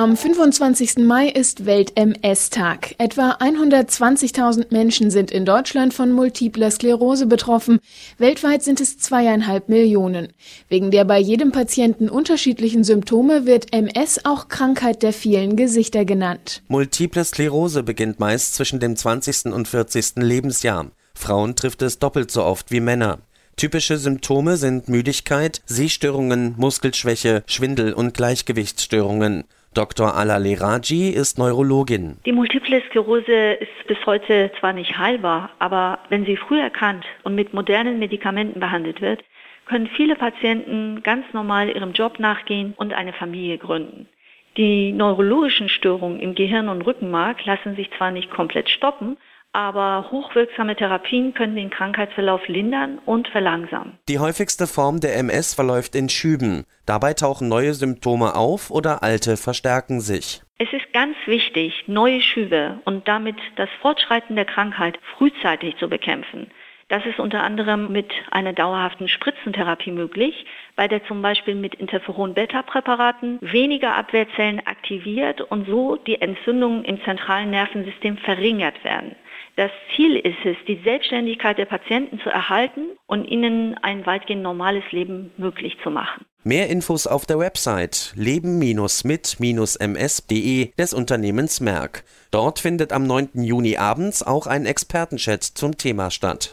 Am 25. Mai ist Welt-MS-Tag. Etwa 120.000 Menschen sind in Deutschland von multipler Sklerose betroffen. Weltweit sind es zweieinhalb Millionen. Wegen der bei jedem Patienten unterschiedlichen Symptome wird MS auch Krankheit der vielen Gesichter genannt. Multiple Sklerose beginnt meist zwischen dem 20. und 40. Lebensjahr. Frauen trifft es doppelt so oft wie Männer. Typische Symptome sind Müdigkeit, Sehstörungen, Muskelschwäche, Schwindel und Gleichgewichtsstörungen. Dr. Alale Raji ist Neurologin. Die Multiple Sklerose ist bis heute zwar nicht heilbar, aber wenn sie früh erkannt und mit modernen Medikamenten behandelt wird, können viele Patienten ganz normal ihrem Job nachgehen und eine Familie gründen. Die neurologischen Störungen im Gehirn und Rückenmark lassen sich zwar nicht komplett stoppen, aber hochwirksame Therapien können den Krankheitsverlauf lindern und verlangsamen. Die häufigste Form der MS verläuft in Schüben. Dabei tauchen neue Symptome auf oder alte verstärken sich. Es ist ganz wichtig, neue Schübe und damit das Fortschreiten der Krankheit frühzeitig zu bekämpfen. Das ist unter anderem mit einer dauerhaften Spritzentherapie möglich, bei der zum Beispiel mit Interferon-Beta-Präparaten weniger Abwehrzellen aktiviert und so die Entzündungen im zentralen Nervensystem verringert werden. Das Ziel ist es, die Selbstständigkeit der Patienten zu erhalten und ihnen ein weitgehend normales Leben möglich zu machen. Mehr Infos auf der Website leben-mit-ms.de des Unternehmens Merck. Dort findet am 9. Juni abends auch ein Expertenchat zum Thema statt.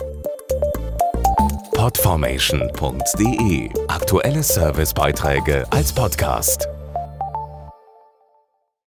Podformation.de Aktuelle Servicebeiträge als Podcast.